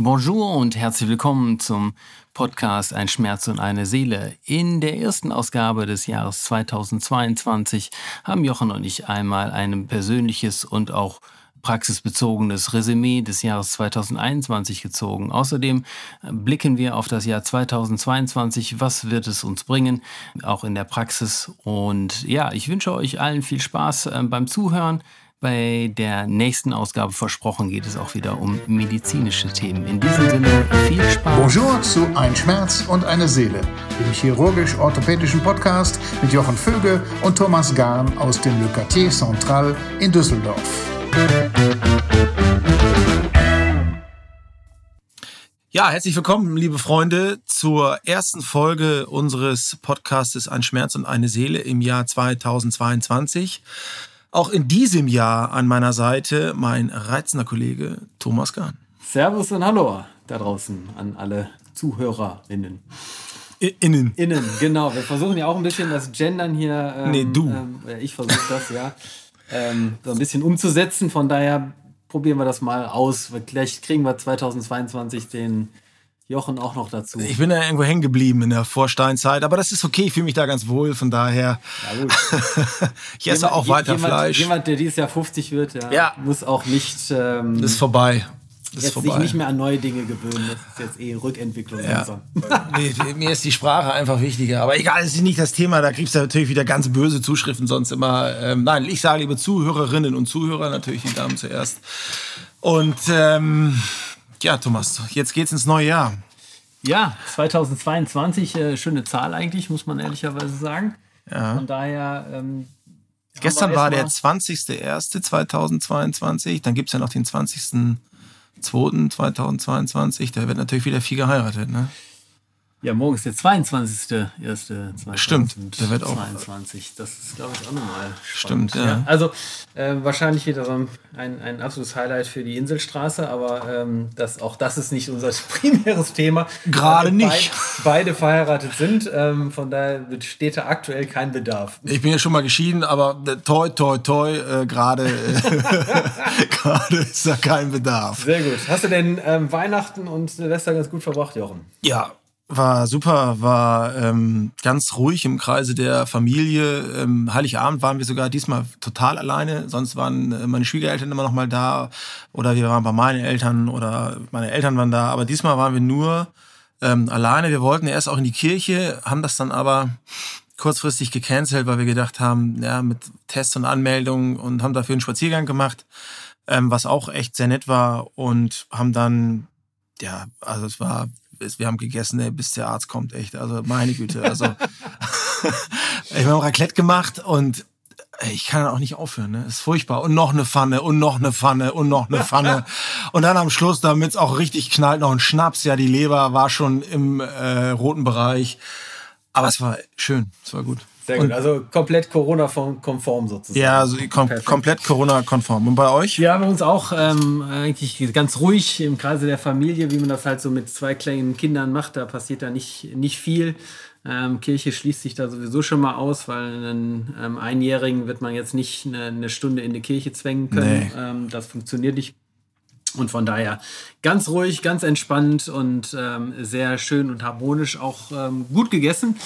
Bonjour und herzlich willkommen zum Podcast Ein Schmerz und eine Seele. In der ersten Ausgabe des Jahres 2022 haben Jochen und ich einmal ein persönliches und auch praxisbezogenes Resümee des Jahres 2021 gezogen. Außerdem blicken wir auf das Jahr 2022. Was wird es uns bringen, auch in der Praxis? Und ja, ich wünsche euch allen viel Spaß äh, beim Zuhören. Bei der nächsten Ausgabe versprochen geht es auch wieder um medizinische Themen. In diesem Sinne viel Spaß. Bonjour zu Ein Schmerz und eine Seele, dem chirurgisch-orthopädischen Podcast mit Jochen Vöge und Thomas Gahn aus dem Le Quartier Central in Düsseldorf. Ja, herzlich willkommen, liebe Freunde, zur ersten Folge unseres Podcastes Ein Schmerz und eine Seele im Jahr 2022. Auch in diesem Jahr an meiner Seite mein reizender Kollege Thomas Gahn. Servus und Hallo da draußen an alle ZuhörerInnen. Innen. Innen, genau. Wir versuchen ja auch ein bisschen das Gendern hier. Ähm, nee, du. Ähm, ich versuche das, ja. Ähm, so ein bisschen umzusetzen. Von daher probieren wir das mal aus. Vielleicht kriegen wir 2022 den Jochen auch noch dazu. Ich bin ja irgendwo hängen geblieben in der Vorsteinzeit, aber das ist okay, ich fühle mich da ganz wohl, von daher. Ja, gut. ich esse jemand, auch weiter jemand, Fleisch. Jemand, der dieses Jahr 50 wird, ja, ja. muss auch nicht. Ähm, das ist vorbei. Das jetzt sich nicht mehr an neue Dinge gewöhnen. Das ist jetzt eh Rückentwicklung. Ja. nee, mir ist die Sprache einfach wichtiger. Aber egal, das ist nicht das Thema. Da kriegst du natürlich wieder ganz böse Zuschriften sonst immer. Ähm, nein, ich sage liebe Zuhörerinnen und Zuhörer, natürlich die Damen zuerst. Und ähm, ja, Thomas, jetzt geht's ins neue Jahr. Ja, 2022, äh, schöne Zahl eigentlich, muss man ehrlicherweise sagen. Ja. Von daher. Ähm, Gestern war der 20.01.2022, dann gibt es ja noch den 20.02.2022. Da wird natürlich wieder viel geheiratet, ne? Ja, morgen ist der 22.01.2022. Stimmt, der wird auch. 22. Das ist, glaube ich, auch nochmal Stimmt, ja. ja. Also äh, wahrscheinlich wieder so ein, ein absolutes Highlight für die Inselstraße, aber ähm, das, auch das ist nicht unser primäres Thema. Gerade nicht. Beide, beide verheiratet sind, ähm, von daher besteht da aktuell kein Bedarf. Ich bin ja schon mal geschieden, aber äh, toi, toi, toi, äh, gerade äh, ist da kein Bedarf. Sehr gut. Hast du denn ähm, Weihnachten und Silvester ganz gut verbracht, Jochen? Ja, war super, war ähm, ganz ruhig im Kreise der Familie. Ähm, Heiligabend waren wir sogar diesmal total alleine. Sonst waren äh, meine Schwiegereltern immer noch mal da oder wir waren bei meinen Eltern oder meine Eltern waren da. Aber diesmal waren wir nur ähm, alleine. Wir wollten erst auch in die Kirche, haben das dann aber kurzfristig gecancelt, weil wir gedacht haben, ja, mit Tests und Anmeldungen und haben dafür einen Spaziergang gemacht, ähm, was auch echt sehr nett war und haben dann, ja, also es war wir haben gegessen, ey, bis der Arzt kommt, echt. Also meine Güte. Also ich habe Raclette gemacht und ich kann auch nicht aufhören, ne? Ist furchtbar. Und noch eine Pfanne und noch eine Pfanne und noch eine Pfanne. und dann am Schluss, damit es auch richtig knallt, noch ein Schnaps. Ja, die Leber war schon im äh, roten Bereich. Aber es war schön, es war gut. Sehr gut, also komplett Corona-konform sozusagen. Ja, also kom komplett Corona-konform. Und bei euch? Ja, bei uns auch ähm, eigentlich ganz ruhig im Kreise der Familie, wie man das halt so mit zwei kleinen Kindern macht. Da passiert da nicht, nicht viel. Ähm, Kirche schließt sich da sowieso schon mal aus, weil einen ähm, Einjährigen wird man jetzt nicht eine, eine, Stunde in die Kirche zwängen können. Nee. Ähm, das funktioniert nicht. Und von daher ganz ruhig, ganz entspannt und ähm, sehr schön und harmonisch auch ähm, gut gegessen.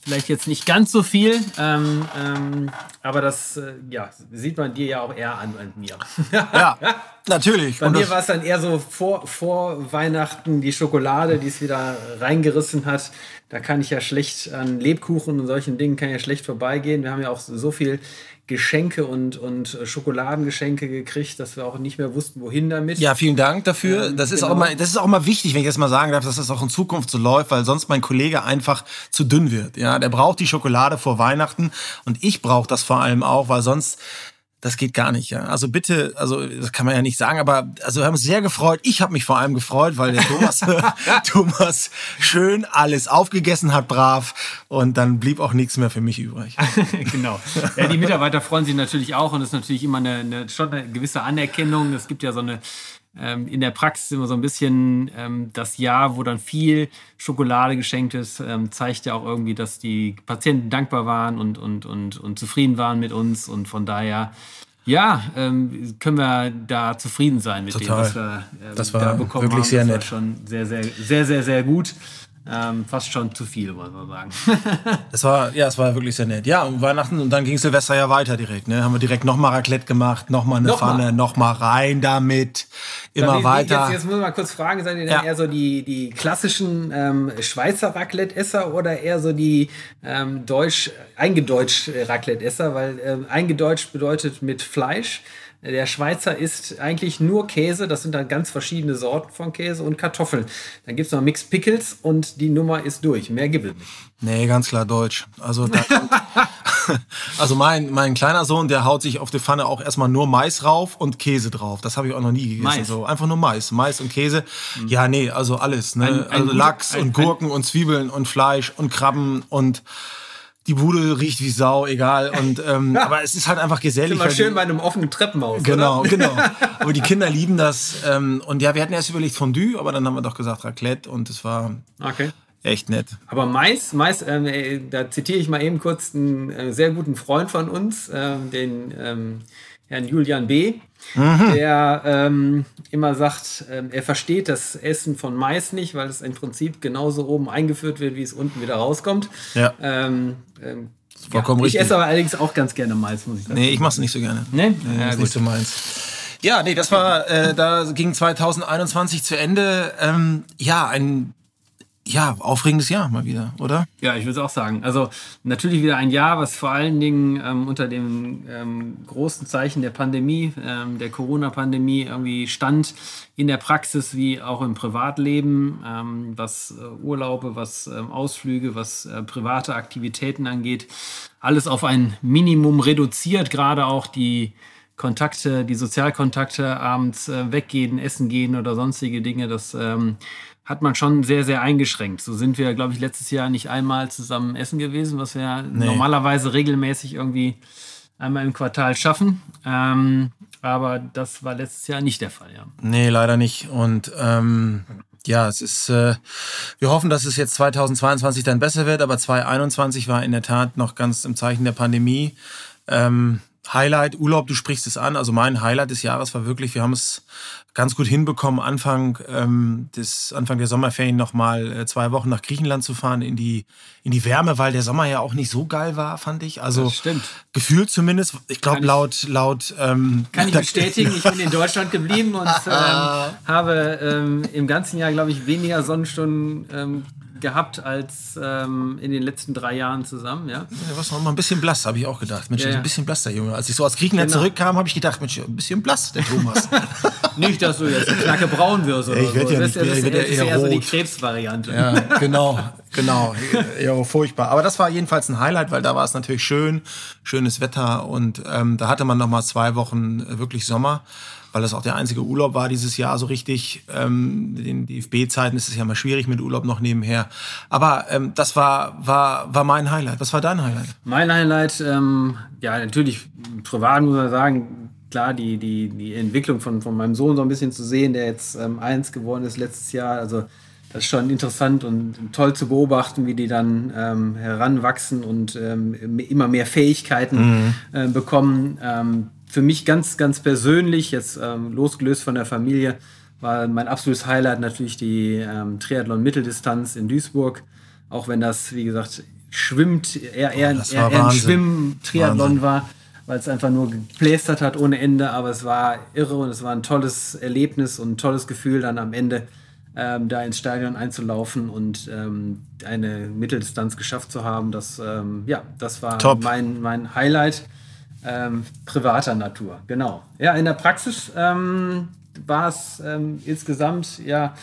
Vielleicht jetzt nicht ganz so viel, ähm, ähm, aber das äh, ja, sieht man dir ja auch eher an an mir. ja, natürlich. Bei und mir war es dann eher so vor, vor Weihnachten die Schokolade, die es wieder reingerissen hat. Da kann ich ja schlecht an Lebkuchen und solchen Dingen kann ja schlecht vorbeigehen. Wir haben ja auch so viel Geschenke und, und Schokoladengeschenke gekriegt, dass wir auch nicht mehr wussten, wohin damit. Ja, vielen Dank dafür. Ähm, das, ist genau. auch mal, das ist auch mal wichtig, wenn ich das mal sagen darf, dass das auch in Zukunft so läuft, weil sonst mein Kollege einfach zu dünn wird. Ja, der braucht die Schokolade vor Weihnachten und ich brauche das vor allem auch, weil sonst das geht gar nicht, ja. Also bitte, also das kann man ja nicht sagen, aber also wir haben uns sehr gefreut. Ich habe mich vor allem gefreut, weil der Thomas, Thomas schön alles aufgegessen hat, brav, und dann blieb auch nichts mehr für mich übrig. genau. Ja, die Mitarbeiter freuen sich natürlich auch und das ist natürlich immer eine, eine schon eine gewisse Anerkennung. Es gibt ja so eine in der Praxis immer so ein bisschen ähm, das Jahr, wo dann viel Schokolade geschenkt ist, ähm, zeigt ja auch irgendwie, dass die Patienten dankbar waren und, und, und, und zufrieden waren mit uns. Und von daher Ja, ähm, können wir da zufrieden sein mit Total. dem, was wir ähm, Das war da bekommen wirklich haben. sehr das nett. War schon sehr, sehr, sehr, sehr, sehr gut. Ähm, fast schon zu viel, muss man sagen. Es war, ja, es war wirklich sehr nett. Ja, und Weihnachten und dann ging Silvester ja weiter direkt. Ne? Haben wir direkt nochmal Raclette gemacht, nochmal eine Nochmal? Pfanne, nochmal rein damit. Immer wie- weiter. Jetzt, jetzt muss man mal kurz fragen, seid ihr Ja. eher so die, die klassischen ähm, Schweizer Raclette-Esser oder eher so die ähm, deutsch, eingedeutscht Raclette-Esser? Weil ähm, eingedeutscht bedeutet mit Fleisch. Der Schweizer isst eigentlich nur Käse, das sind dann ganz verschiedene Sorten von Käse und Kartoffeln. Dann gibt es noch Mixed Pickles und die Nummer ist durch. Mehr gibt es nicht. Nee, ganz klar Deutsch. Also, da, also mein, mein kleiner Sohn, der haut sich auf die Pfanne auch erstmal nur Mais rauf und Käse drauf. Das habe ich auch noch nie gegessen. Mais. So, einfach nur Mais. Mais und Käse. Ja, nee, also alles. Ne? Ein- ein also Lachs ein- und Gurken und Zwiebeln und Fleisch und Krabben und die Bude riecht wie Sau, egal. Und, ähm, aber es ist halt einfach gesellig. Immer schön bei einem offenen Treppenhaus. Genau, oder? genau. Aber die Kinder lieben das. Ähm, und ja, wir hatten erst überlegt Fondue, aber dann haben wir doch gesagt Raclette und es war Okay. echt nett. Aber Mais, Mais ähm, äh, da zitiere ich mal eben kurz einen äh, sehr guten Freund von uns, ähm, den ähm, Herrn Julian B., der ähm, immer sagt, ähm, er versteht das Essen von Mais nicht, weil es im Prinzip genauso oben eingeführt wird, wie es unten wieder rauskommt. Ja. Ähm, ähm, vollkommen ja, ich richtig. esse aber allerdings auch ganz gerne Mais, muss ich sagen. Nee, ich mach's nicht so gerne. Nee? Nee, Ja, nicht so meins. Ja, nee, das war, äh, da ging 2021 zu Ende. Ähm, ja, ein ja, aufregendes Jahr mal wieder, oder? Ja, ich würde es auch sagen. Also natürlich wieder ein Jahr, was vor allen Dingen ähm, unter dem ähm, großen Zeichen der Pandemie, ähm, der Corona-Pandemie irgendwie stand in der Praxis wie auch im Privatleben, ähm, was äh, Urlaube, was ähm, Ausflüge, was äh, private Aktivitäten angeht. Alles auf ein Minimum reduziert, gerade auch die Kontakte, die Sozialkontakte, abends äh, weggehen, essen gehen oder sonstige Dinge, das ähm, hat man schon sehr, sehr eingeschränkt. So sind wir, glaube ich, letztes Jahr nicht einmal zusammen essen gewesen, was wir normalerweise regelmäßig irgendwie einmal im Quartal schaffen. Ähm, aber das war letztes Jahr nicht der Fall, ja. Nee, leider nicht. Und ähm, ja, es ist, äh, wir hoffen, dass es jetzt 2022 dann besser wird, aber 2021 war in der Tat noch ganz im Zeichen der Pandemie. Ähm, Highlight, Urlaub, du sprichst es an. Also mein Highlight des Jahres war wirklich, wir haben es ganz gut hinbekommen, Anfang, ähm, des, Anfang der Sommerferien nochmal äh, zwei Wochen nach Griechenland zu fahren in die, in die Wärme, weil der Sommer ja auch nicht so geil war, fand ich. Also Das stimmt. gefühlt zumindest. Ich glaube, laut, laut ähm, Kann ich bestätigen, ich bin in Deutschland geblieben und ähm, habe ähm, im ganzen Jahr, glaube ich, weniger Sonnenstunden ähm, gehabt als ähm, in den letzten drei Jahren zusammen, ja. Ja, warst noch mal ein bisschen blass, habe ich auch gedacht. Mensch, Ja, ein bisschen blass, der Junge. Als ich so aus Griechenland Genau. zurückkam, habe ich gedacht, Mensch, ein bisschen blass, der Thomas. Nicht, dass du jetzt knacke braun wirst oder Ich so. ja das, nicht das, ich das ist eher eher so die. Krebsvariante. ja, genau, genau. Ja, furchtbar. Aber das war jedenfalls ein Highlight, weil da war es natürlich schön, schönes Wetter und ähm, da hatte man noch mal zwei Wochen äh, wirklich Sommer. Weil das auch der einzige Urlaub war dieses Jahr so richtig. Ähm, in den DFB-Zeiten ist es ja mal schwierig mit Urlaub noch nebenher. Aber ähm, das war, war, war mein Highlight. Was war dein Highlight? Mein Highlight, ähm, ja, natürlich privat muss man sagen, klar, die, die, die Entwicklung von, von meinem Sohn so ein bisschen zu sehen, der jetzt ähm, eins geworden ist letztes Jahr. Also, das ist schon interessant und toll zu beobachten, wie die dann ähm, heranwachsen und ähm, immer mehr Fähigkeiten äh, bekommen. Ähm, für mich ganz, ganz persönlich, jetzt ähm, losgelöst von der Familie, war mein absolutes Highlight natürlich die ähm, Triathlon-Mitteldistanz in Duisburg. Auch wenn das, wie gesagt, schwimmt, eher, eher, das eher, eher ein. Schwimm-Triathlon war, weil es einfach nur geplästert hat ohne Ende. Aber es war irre und es war ein tolles Erlebnis und ein tolles Gefühl, dann am Ende ähm, da ins Stadion einzulaufen und ähm, eine Mitteldistanz geschafft zu haben. Das, ähm, ja, das war Top. mein, mein Highlight ähm, privater Natur. Genau. Ja, in der Praxis ähm, war es ähm, insgesamt ja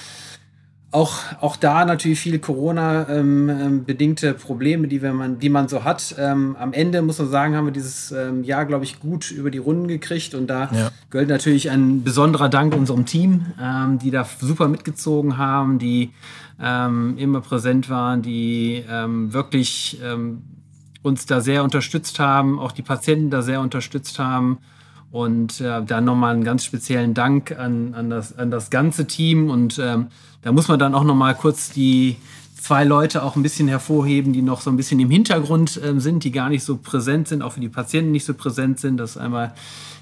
auch, auch da natürlich viele Corona-bedingte Probleme, die, wir man, die man so hat. Ähm, am Ende muss man sagen, haben wir dieses ähm, Jahr, glaube ich, gut über die Runden gekriegt. Und da Ja. gehört natürlich ein besonderer Dank unserem Team, ähm, die da super mitgezogen haben, die ähm, immer präsent waren, die ähm, wirklich ähm, uns da sehr unterstützt haben, auch die Patienten da sehr unterstützt haben. Und äh, da nochmal einen ganz speziellen Dank an, an, das, an das ganze Team. Und ähm, da muss man dann auch nochmal kurz die zwei Leute auch ein bisschen hervorheben, die noch so ein bisschen im Hintergrund ähm, sind, die gar nicht so präsent sind, auch für die Patienten nicht so präsent sind. Das ist einmal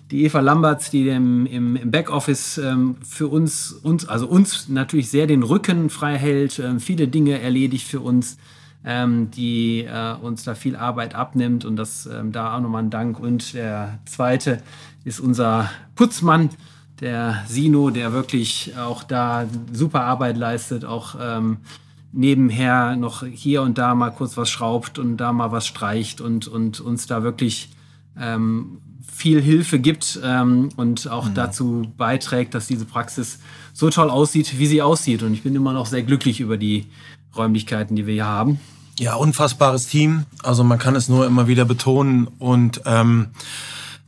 die Eva Lamberts, die im, im, im Backoffice ähm, für uns, uns, also uns natürlich sehr den Rücken frei hält, ähm, viele Dinge erledigt für uns, ähm, die äh, uns da viel Arbeit abnimmt und das ähm, da auch nochmal ein Dank. Und der zweite ist unser Putzmann, der Sino, der wirklich auch da super Arbeit leistet, auch ähm, nebenher noch hier und da mal kurz was schraubt und da mal was streicht und, und uns da wirklich ähm, viel Hilfe gibt ähm, und auch mhm. dazu beiträgt, dass diese Praxis so toll aussieht, wie sie aussieht. Und ich bin immer noch sehr glücklich über die Räumlichkeiten, die wir hier haben. Ja, unfassbares Team. Also man kann es nur immer wieder betonen und ähm,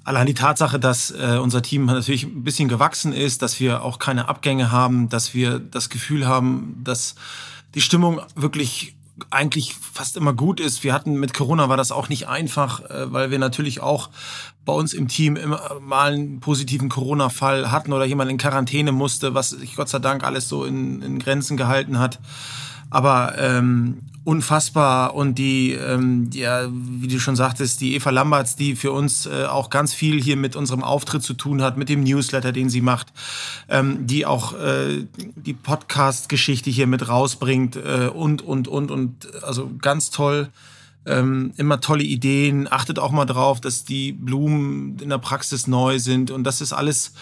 Allein die Tatsache, dass äh, unser Team natürlich ein bisschen gewachsen ist, dass wir auch keine Abgänge haben, dass wir das Gefühl haben, dass die Stimmung wirklich eigentlich fast immer gut ist. Wir hatten mit Corona war das auch nicht einfach, äh, weil wir natürlich auch bei uns im Team immer mal einen positiven Corona-Fall hatten oder jemand in Quarantäne musste, was sich Gott sei Dank alles so in, in Grenzen gehalten hat. Aber ähm, unfassbar und die, ähm, ja, wie du schon sagtest, die Eva Lamberts, die für uns äh, auch ganz viel hier mit unserem Auftritt zu tun hat, mit dem Newsletter, den sie macht, ähm, die auch äh, die Podcast-Geschichte hier mit rausbringt äh, und, und, und, und, also ganz toll. Ähm, immer tolle Ideen, achtet auch mal drauf, dass die Blumen in der Praxis neu sind und das ist alles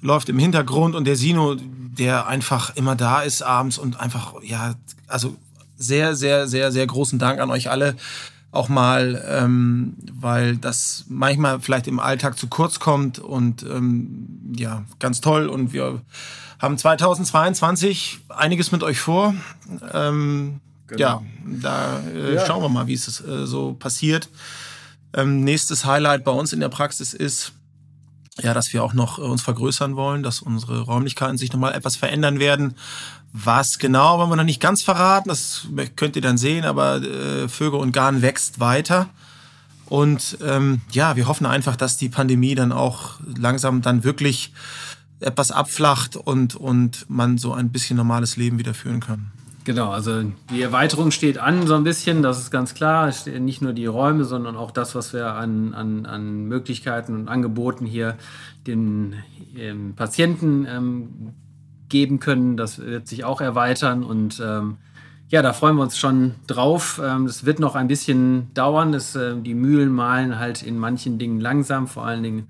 läuft im Hintergrund und der Sino, der einfach immer da ist abends und einfach, ja, also sehr, sehr, sehr, sehr großen Dank an euch alle. Auch mal, ähm, weil das manchmal vielleicht im Alltag zu kurz kommt und ähm, ja, ganz toll. Und wir haben 2022 einiges mit euch vor. Ähm, genau. Ja, da äh, ja. schauen wir mal, wie es äh, so passiert. Ähm, nächstes Highlight bei uns in der Praxis ist, ja, dass wir auch noch äh, uns vergrößern wollen, dass unsere Räumlichkeiten sich nochmal etwas verändern werden. Was genau, wollen wir noch nicht ganz verraten, das könnt ihr dann sehen, aber äh, Vögel und Garn wächst weiter. Und ähm, ja, wir hoffen einfach, dass die Pandemie dann auch langsam dann wirklich etwas abflacht und, und man so ein bisschen normales Leben wieder führen kann. Genau, also die Erweiterung steht an so ein bisschen, das ist ganz klar. Nicht nur die Räume, sondern auch das, was wir an, an, an Möglichkeiten und Angeboten hier den ähm, Patienten ähm, geben können. Das wird sich auch erweitern und ähm, ja, da freuen wir uns schon drauf. Es ähm, wird noch ein bisschen dauern. Das, äh, die Mühlen malen halt in manchen Dingen langsam, vor allen Dingen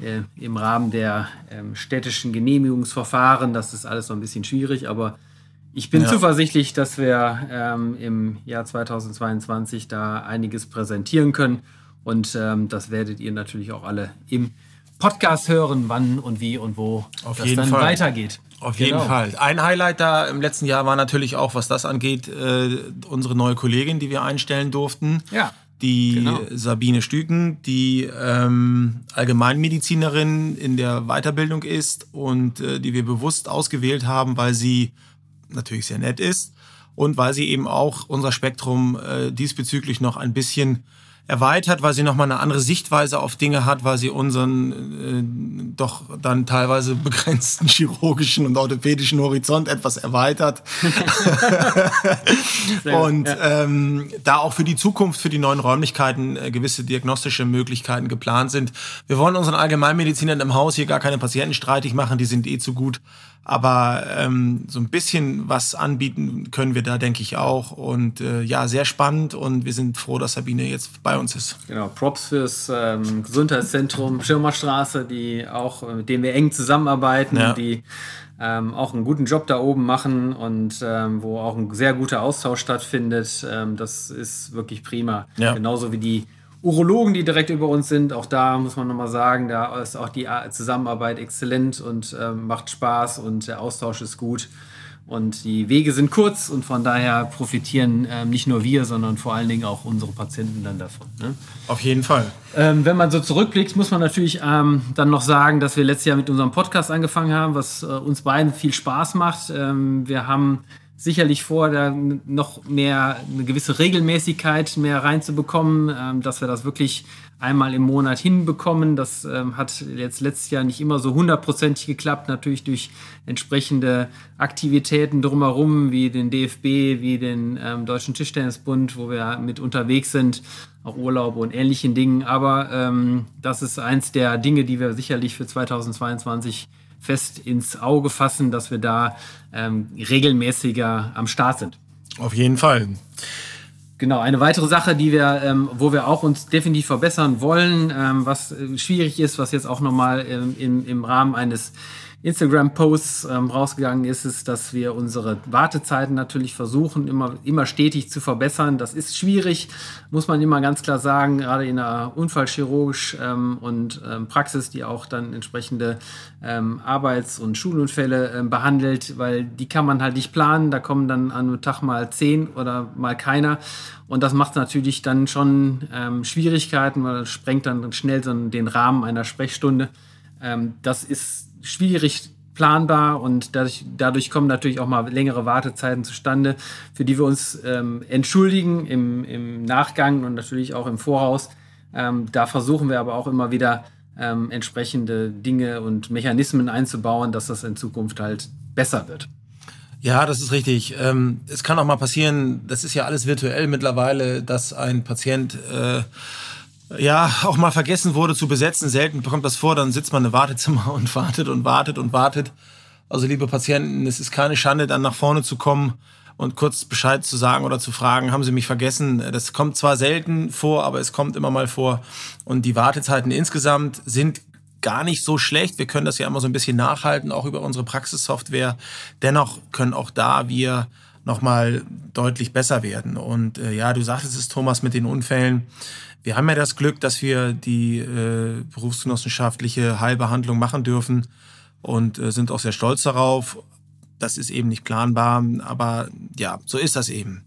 äh, im Rahmen der ähm, städtischen Genehmigungsverfahren. Das ist alles noch ein bisschen schwierig, aber ich bin ja. zuversichtlich, dass wir ähm, im Jahr 2022 da einiges präsentieren können. Und ähm, das werdet ihr natürlich auch alle im Podcast hören, wann und wie und wo Auf das dann Fall. weitergeht. Auf genau. jeden Fall. Ein Highlight da im letzten Jahr war natürlich auch, was das angeht, äh, unsere neue Kollegin, die wir einstellen durften. Ja. Die genau. Sabine Stüken, die ähm, Allgemeinmedizinerin in der Weiterbildung ist und äh, die wir bewusst ausgewählt haben, weil sie natürlich sehr nett ist und weil sie eben auch unser Spektrum äh, diesbezüglich noch ein bisschen erweitert, weil sie nochmal eine andere Sichtweise auf Dinge hat, weil sie unseren äh, doch dann teilweise begrenzten chirurgischen und orthopädischen Horizont etwas erweitert. und ähm, da auch für die Zukunft, für die neuen Räumlichkeiten äh, gewisse diagnostische Möglichkeiten geplant sind. Wir wollen unseren Allgemeinmedizinern im Haus hier gar keine Patienten streitig machen, die sind eh zu gut. Aber ähm, so ein bisschen was anbieten können wir da, denke ich auch. Und äh, ja, sehr spannend und wir sind froh, dass Sabine jetzt bei uns ist. Genau, Props fürs ähm, Gesundheitszentrum Schirmerstraße, die auch, mit denen wir eng zusammenarbeiten, ja. die ähm, auch einen guten Job da oben machen und ähm, wo auch ein sehr guter Austausch stattfindet. Ähm, das ist wirklich prima. Ja. Genauso wie die Urologen, die direkt über uns sind. Auch da muss man nochmal sagen, da ist auch die Zusammenarbeit exzellent und äh, macht Spaß und der Austausch ist gut. Und die Wege sind kurz und von daher profitieren ähm, nicht nur wir, sondern vor allen Dingen auch unsere Patienten dann davon. Ne? Auf jeden Fall. Ähm, wenn man so zurückblickt, muss man natürlich ähm, dann noch sagen, dass wir letztes Jahr mit unserem Podcast angefangen haben, was äh, uns beiden viel Spaß macht. Ähm, wir haben sicherlich vor, da noch mehr eine gewisse Regelmäßigkeit mehr reinzubekommen, ähm, dass wir das wirklich einmal im Monat hinbekommen. Das ähm, hat jetzt letztes Jahr nicht immer so hundertprozentig geklappt, natürlich durch entsprechende Aktivitäten drumherum, wie den DFB, wie den ähm, Deutschen Tischtennisbund, wo wir mit unterwegs sind, auch Urlaube und ähnlichen Dingen. Aber ähm, das ist eins der Dinge, die wir sicherlich für 2022 fest ins Auge fassen, dass wir da ähm, regelmäßiger am Start sind. Auf jeden Fall. Genau, eine weitere Sache, die wir, ähm, wo wir auch uns definitiv verbessern wollen, ähm, was äh, schwierig ist, was jetzt auch nochmal ähm, im, im Rahmen eines Instagram-Posts ähm, rausgegangen ist, ist, dass wir unsere Wartezeiten natürlich versuchen, immer, immer stetig zu verbessern. Das ist schwierig, muss man immer ganz klar sagen, gerade in der Unfallchirurgisch ähm, und ähm, Praxis, die auch dann entsprechende ähm, Arbeits- und Schulunfälle ähm, behandelt, weil die kann man halt nicht planen. Da kommen dann an einem Tag mal zehn oder mal keiner. Und das macht natürlich dann schon ähm, Schwierigkeiten, weil das sprengt dann schnell so den Rahmen einer Sprechstunde. das ist schwierig planbar und dadurch, dadurch kommen natürlich auch mal längere Wartezeiten zustande, für die wir uns ähm, entschuldigen im, im Nachgang und natürlich auch im Voraus. Ähm, da versuchen wir aber auch immer wieder ähm, entsprechende Dinge und Mechanismen einzubauen, dass das in Zukunft halt besser wird. Ja, das ist richtig. Ähm, es kann auch mal passieren, das ist ja alles virtuell mittlerweile, dass ein Patient äh, ja, auch mal vergessen wurde zu besetzen. Selten kommt das vor, dann sitzt man im Wartezimmer und wartet und wartet und wartet. Also liebe Patienten, es ist keine Schande, dann nach vorne zu kommen und kurz Bescheid zu sagen oder zu fragen, haben Sie mich vergessen? Das kommt zwar selten vor, aber es kommt immer mal vor. Und die Wartezeiten insgesamt sind gar nicht so schlecht. Wir können das ja immer so ein bisschen nachhalten, auch über unsere Praxissoftware. Dennoch können auch da wir nochmal deutlich besser werden. Und äh, ja, du sagtest es, Thomas, mit den Unfällen. Wir haben ja das Glück, dass wir die äh, berufsgenossenschaftliche Heilbehandlung machen dürfen und äh, sind auch sehr stolz darauf. Das ist eben nicht planbar, aber ja, so ist das eben.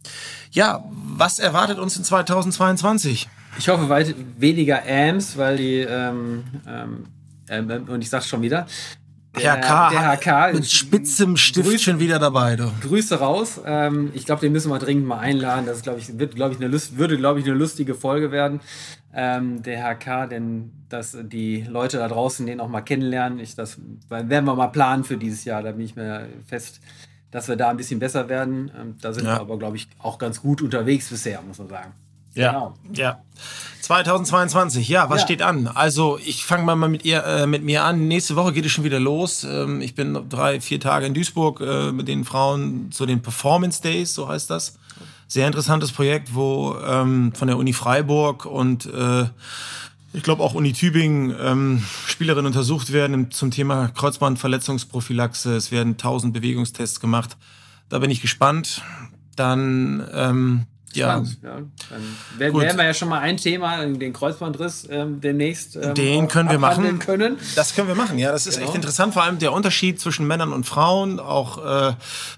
Ja, was erwartet uns in 2022? Ich hoffe weit weniger AMS, weil die, ähm, ähm, äh, und ich sag's schon wieder, der, HK, der HK mit spitzem Stift Grüße, schon wieder dabei. Du. Grüße raus. Ähm, ich glaube, den müssen wir dringend mal einladen. Das glaube ich, wird, glaube ich, eine Lust, würde, glaube ich, eine lustige Folge werden. Ähm, der HK, denn dass die Leute da draußen den auch mal kennenlernen. Ich, das werden wir mal planen für dieses Jahr. Da bin ich mir fest, dass wir da ein bisschen besser werden. Ähm, da sind ja. wir aber, glaube ich, auch ganz gut unterwegs bisher, muss man sagen. Ja. Genau. Ja. 2022, ja, was ja. steht an? Also, ich fange mal mit, ihr, äh, mit mir an. Nächste Woche geht es schon wieder los. Ähm, ich bin drei, vier Tage in Duisburg äh, mit den Frauen zu den Performance Days, so heißt das. Sehr interessantes Projekt, wo ähm, von der Uni Freiburg und äh, ich glaube auch Uni Tübingen ähm, Spielerinnen untersucht werden zum Thema Kreuzbandverletzungsprophylaxe. Es werden tausend Bewegungstests gemacht. Da bin ich gespannt. Dann ja. ja. Dann werden, werden wir ja schon mal ein Thema, den Kreuzbandriss, ähm, demnächst. Ähm, den können wir machen. Können. Das können wir machen, ja. Das ist genau. echt interessant. Vor allem der Unterschied zwischen Männern und Frauen, auch äh,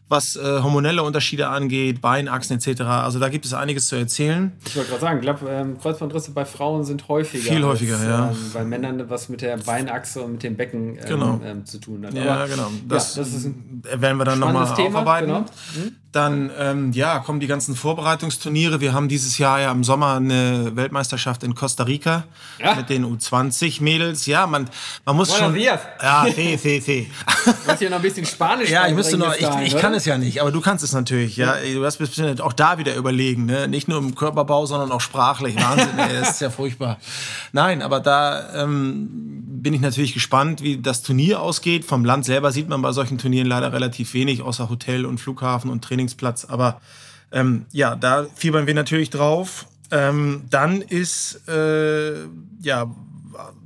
was äh, hormonelle Unterschiede angeht, Beinachsen etc. Also da gibt es einiges zu erzählen. Ich wollte gerade sagen, ich glaube, ähm, Kreuzbandrisse bei Frauen sind häufiger. Viel häufiger, als, ja. Ähm, bei Männern was mit der Beinachse und mit dem Becken ähm, genau. Ähm, zu tun hat. Aber, ja, genau. Das, ja, das ist ein werden wir dann nochmal aufarbeiten. Genau. Mhm. Dann ähm, ja, kommen die ganzen Vorbereitungsturniere. Wir haben dieses Jahr ja im Sommer eine Weltmeisterschaft in Costa Rica ja. mit den U20-Mädels. Ja, man, man muss Buenos schon. Dias. Ja, fe, fe, fe. Du musst hier noch ein bisschen Spanisch Ja, ich müsste noch. Ich, ich kann es ja nicht, aber du kannst es natürlich. Ja, du hast bestimmt auch da wieder überlegen. Ne? Nicht nur im Körperbau, sondern auch sprachlich. Wahnsinn, ey, das ist ja furchtbar. Nein, aber da ähm, bin ich natürlich gespannt, wie das Turnier ausgeht. Vom Land selber sieht man bei solchen Turnieren leider relativ wenig, außer Hotel und Flughafen und Training Trainingsplatz. Aber ähm, ja, da fiebern wir natürlich drauf. Ähm, dann ist, äh, ja,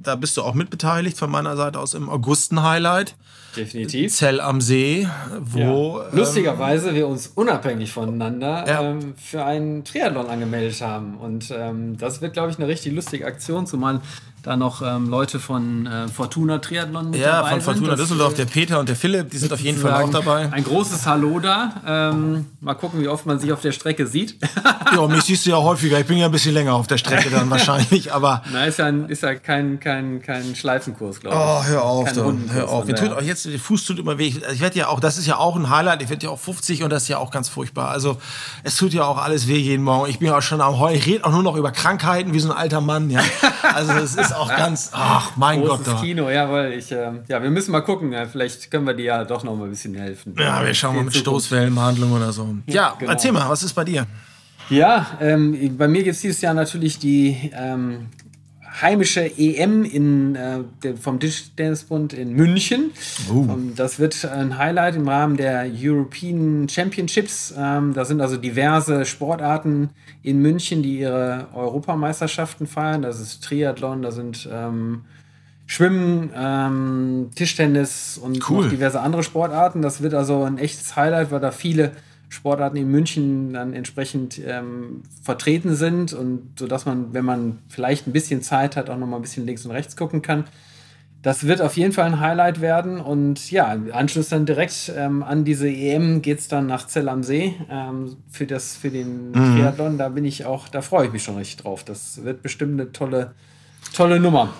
da bist du auch mitbeteiligt von meiner Seite aus im Augusten-Highlight. Definitiv. Zell am See, wo. Ja. Lustigerweise ähm, wir uns unabhängig voneinander ja. ähm, für einen Triathlon angemeldet haben. Und ähm, das wird, glaube ich, eine richtig lustige Aktion, zumal da noch ähm, Leute von äh, Fortuna Triathlon mit ja, dabei sind. Von Fortuna das, Düsseldorf, der Peter und der Philipp, die sind auf jeden Fall auch dabei. Ein großes Hallo da. Ähm, mal gucken, wie oft man sich auf der Strecke sieht. ja, mich siehst du ja häufiger. Ich bin ja ein bisschen länger auf der Strecke dann wahrscheinlich, aber... Na, ist ja, ein, ist ja kein, kein, kein Schleifenkurs, glaube ich. Oh, hör auf, dann, hör auf. Wir tun, jetzt der Fuß tut immer weh. Ich werde ja auch, das ist ja auch ein Highlight, ich werde ja auch 50 und das ist ja auch ganz furchtbar. Also es tut ja auch alles weh jeden Morgen. Ich bin ja auch schon am Heulen. Ich rede auch nur noch über Krankheiten wie so ein alter Mann. Ja. Also es ist auch ganz, ach mein Großes Gott. Kino, jawohl. Ich, äh, ja, wir müssen mal gucken. Ja, vielleicht können wir dir ja doch noch mal ein bisschen helfen. Ja, wir schauen mal mit Stoßwellenbehandlung oder so. Ja, genau. erzähl mal, was ist bei dir? Ja, ähm, bei mir gibt es dieses Jahr natürlich die ähm, heimische EM in, äh, vom Tischtennisbund in München. Uh. das wird ein Highlight im Rahmen der European Championships. Ähm, da sind also diverse Sportarten in München, die ihre Europameisterschaften feiern. Das ist Triathlon, da sind ähm, Schwimmen, ähm, Tischtennis und cool. diverse andere Sportarten. Das wird also ein echtes Highlight, weil da viele Sportarten in München dann entsprechend ähm, vertreten sind und so dass man, wenn man vielleicht ein bisschen Zeit hat, auch noch mal ein bisschen links und rechts gucken kann. Das wird auf jeden Fall ein Highlight werden und ja, im Anschluss dann direkt ähm, an diese EM geht es dann nach Zell am See ähm, für, das, für den mhm. Triathlon. Da bin ich auch, da freue ich mich schon richtig drauf. Das wird bestimmt eine tolle, tolle Nummer.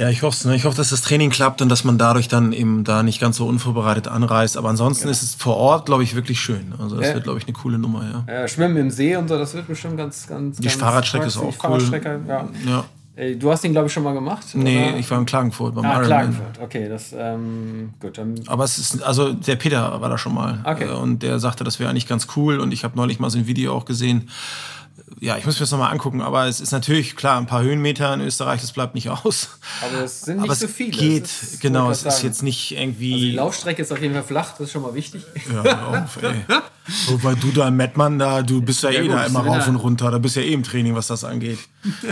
Ja, ich hoffe ne? Ich hoffe, dass das Training klappt und dass man dadurch dann eben da nicht ganz so unvorbereitet anreist. Aber ansonsten genau. ist es vor Ort, glaube ich, wirklich schön. Also das ja. wird, glaube ich, eine coole Nummer, ja. ja. Schwimmen im See und so, das wird bestimmt ganz, ganz. Die ganz Fahrradstrecke ist auch cool. Ja. ja. Du hast den, glaube ich, schon mal gemacht? Nee, oder? ich war in Klagenfurt beim ah, Ironman. Klagenfurt, okay, das, ähm, gut. Dann Aber es ist, also der Peter war da schon mal. Okay. Und der sagte, das wäre eigentlich ganz cool. Und ich habe neulich mal so ein Video auch gesehen ja, ich muss mir das nochmal angucken, aber es ist natürlich klar, ein paar Höhenmeter in Österreich, das bleibt nicht aus. Aber es sind nicht aber so viele. Geht, ist, genau, es ist jetzt nicht irgendwie. Also die Laufstrecke ist auf jeden Fall flach, das ist schon mal wichtig. Ja, auf, ey. Wobei du da Mettmann, da, du bist ja, ja eh gut, da immer rauf und runter, da bist ja eh im Training, was das angeht.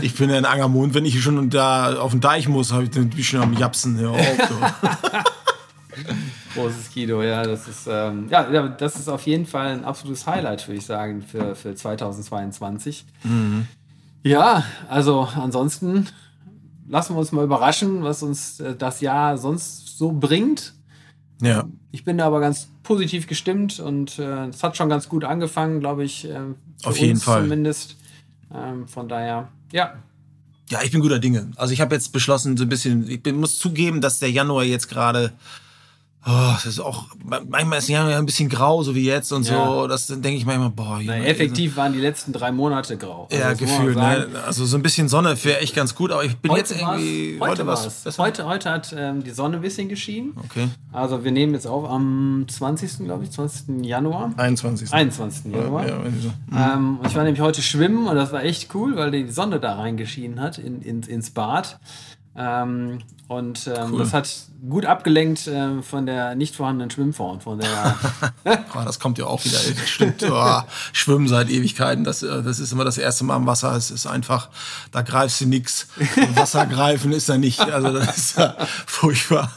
Ich bin ja in Angermond, wenn ich schon da auf den Deich muss, habe ich dann schon am Japsen. Hör auf, so. Großes Kino, ja. Das ist, ähm, ja, das ist auf jeden Fall ein absolutes Highlight, würde ich sagen, für, für 2022. Mhm. Ja, also ansonsten lassen wir uns mal überraschen, was uns äh, das Jahr sonst so bringt. Ja. Ich bin da aber ganz positiv gestimmt und äh, es hat schon ganz gut angefangen, glaube ich. Äh, Auf jeden Fall. Zumindest. Ähm, von daher, ja. Ja, ich bin guter Dinge. Also ich habe jetzt beschlossen, so ein bisschen, ich bin, muss zugeben, dass der Januar jetzt gerade Oh, das ist auch, manchmal ist ja ein bisschen grau, so wie jetzt und ja. so. Das denke ich manchmal, boah. Nein, effektiv waren die letzten drei Monate grau. Also ja, gefühlt. Ne? Also so ein bisschen Sonne wäre echt ganz gut, aber ich bin heute jetzt irgendwie. Heute, es. Heute, heute hat ähm, die Sonne ein bisschen geschienen. Okay. Also wir nehmen jetzt auf am 20. glaube ich, 20. Januar. 21. 21. Januar. Ja, ja, mhm. ähm, ich war nämlich heute schwimmen und das war echt cool, weil die Sonne da reingeschienen hat in, in, ins Bad. Ähm, und ähm, cool. das hat gut abgelenkt äh, von der nicht vorhandenen Schwimmform. Von der oh, das kommt ja auch wieder. Stimmt. Oh, Schwimmen seit Ewigkeiten. Das, äh, das ist immer das erste Mal im Wasser. Es ist einfach, da greifst du nichts. Wasser greifen ist da nicht. Also das ist ja furchtbar.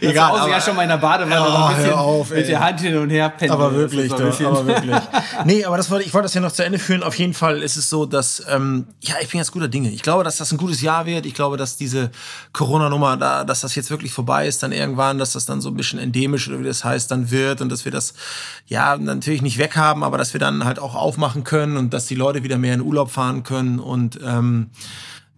Egal. Das aber, ja schon mal in der Badewanne oh, ein bisschen auf, mit der Hand hin und her pendeln. Aber wirklich, doch, aber wirklich. nee, aber das wollte, ich wollte das ja noch zu Ende führen. Auf jeden Fall ist es so, dass, ähm, ja, ich bin jetzt guter Dinge. Ich glaube, dass das ein gutes Jahr wird. Ich glaube, dass diese Corona-Nummer da, dass das jetzt wirklich vorbei ist, dann irgendwann, dass das dann so ein bisschen endemisch oder wie das heißt, dann wird und dass wir das ja natürlich nicht weghaben, aber dass wir dann halt auch aufmachen können und dass die Leute wieder mehr in Urlaub fahren können und ähm,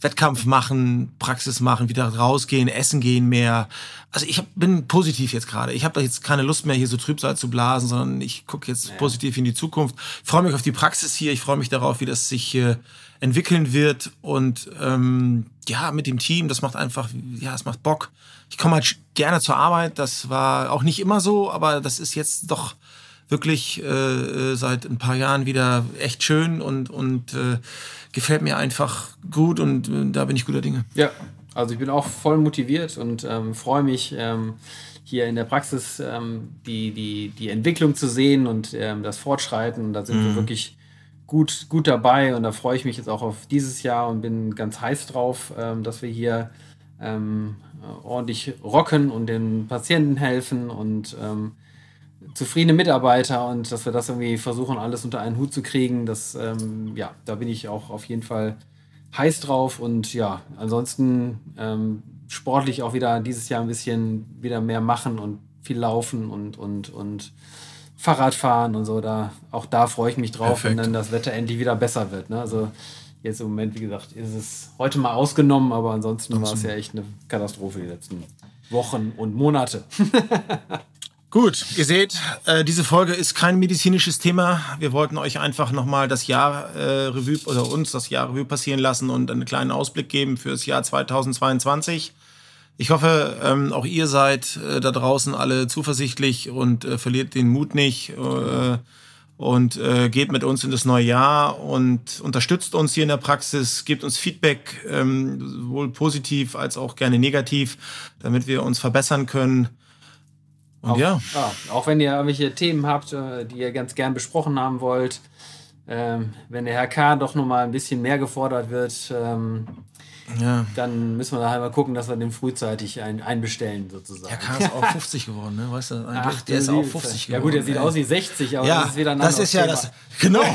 Wettkampf machen, Praxis machen, wieder rausgehen, essen gehen mehr. Also ich hab, bin positiv jetzt gerade. Ich habe da jetzt keine Lust mehr, hier so Trübsal zu blasen, sondern ich gucke jetzt ja. positiv in die Zukunft. Ich freue mich auf die Praxis hier. Ich freue mich darauf, wie das sich äh, entwickeln wird. Und ähm, ja, mit dem Team, das macht einfach, ja, es macht Bock. Ich komme halt gerne zur Arbeit. Das war auch nicht immer so, aber das ist jetzt doch wirklich äh, äh seit ein paar Jahren wieder echt schön und, und äh, gefällt mir einfach gut und äh, da bin ich guter Dinge. Ja, also ich bin auch voll motiviert und ähm, freue mich, ähm, hier in der Praxis ähm, die, die, die Entwicklung zu sehen und ähm, das Fortschreiten. Da sind mhm. wir wirklich gut, gut dabei und da freue ich mich jetzt auch auf dieses Jahr und bin ganz heiß drauf, ähm, dass wir hier ähm, ordentlich rocken und den Patienten helfen und zufriedene Mitarbeiter und dass wir das irgendwie versuchen, alles unter einen Hut zu kriegen. Das, ähm, ja, da bin ich auch auf jeden Fall heiß drauf und ja, ansonsten ähm, sportlich auch wieder dieses Jahr ein bisschen wieder mehr machen und viel laufen und, und, und Fahrrad fahren und so. Da, auch da freue ich mich drauf, Perfekt. wenn dann das Wetter endlich wieder besser wird. Ne? Also jetzt im Moment, wie gesagt, ist es heute mal ausgenommen, aber ansonsten war es ja echt eine Katastrophe die letzten Wochen und Monate. Gut, ihr seht, äh, diese Folge ist kein medizinisches Thema. Wir wollten euch einfach nochmal das Jahr äh, Revue oder uns das Jahr Revue passieren lassen und einen kleinen Ausblick geben für das Jahr 2022. Ich hoffe, ähm, auch ihr seid äh, da draußen alle zuversichtlich und verliert den Mut nicht und geht mit uns in das neue Jahr und unterstützt uns hier in der Praxis, gebt uns Feedback, ähm, sowohl positiv als auch gerne negativ, damit wir uns verbessern können. Und auch, ja. ja. Auch wenn ihr irgendwelche Themen habt, äh, die ihr ganz gern besprochen haben wollt, ähm, wenn der Herr K. doch noch mal ein bisschen mehr gefordert wird, ähm, ja. dann müssen wir da halt mal gucken, dass wir den frühzeitig ein, einbestellen, sozusagen. Herr K. ist auch 50 geworden, ne? Weißt du, Ach, der ist auch 50 geworden. Ja gut, der sieht ey. aus wie 60, aber ja, das ist wieder ein Das ist ja Thema. das. Genau.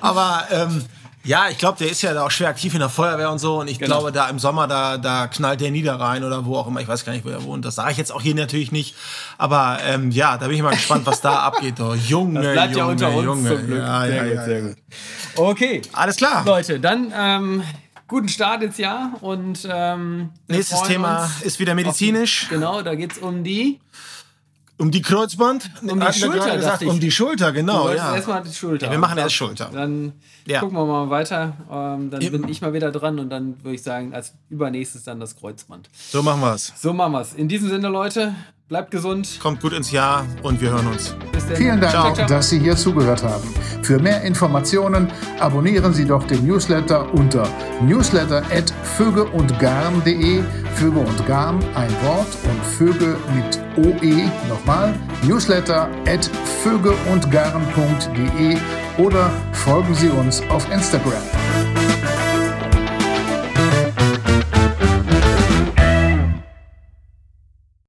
aber ähm, ja, ich glaube, der ist ja da auch schwer aktiv in der Feuerwehr und so. Und ich genau. glaube, da im Sommer, da, da knallt der nieder rein oder wo auch immer. Ich weiß gar nicht, wo er wohnt. Das sage ich jetzt auch hier natürlich nicht. Aber ähm, ja, da bin ich mal gespannt, was da abgeht. Oh, Junge, das bleibt Junge, ja unter uns Junge. zum Glück. Ja, sehr ja, gut, ja, sehr gut. Okay. Alles klar. Leute, dann ähm, guten Start ins Jahr. Und ähm, nächstes Thema ist wieder medizinisch. Auf, genau, da geht es um die um die Kreuzband? Um die Schulter, gesagt, Um die Schulter, genau. Ja. Erstmal die Schulter. Ja, wir machen erst Schulter. Dann ja. gucken wir mal weiter. Ähm, dann bin ich mal wieder dran und dann würde ich sagen, als übernächstes dann das Kreuzband. So machen wir es. So machen wir es. In diesem Sinne, Leute, bleibt gesund. Kommt gut ins Jahr und wir hören uns. Bis dann. Vielen Dank, ciao, ciao. dass Sie hier zugehört haben. Für mehr Informationen abonnieren Sie doch den Newsletter unter newsletter.vögeundgarn.de. Vöge und Garn, ein Wort und Vögel mit OE. Nochmal, newsletter.vögeundgarn.de oder folgen Sie uns auf Instagram.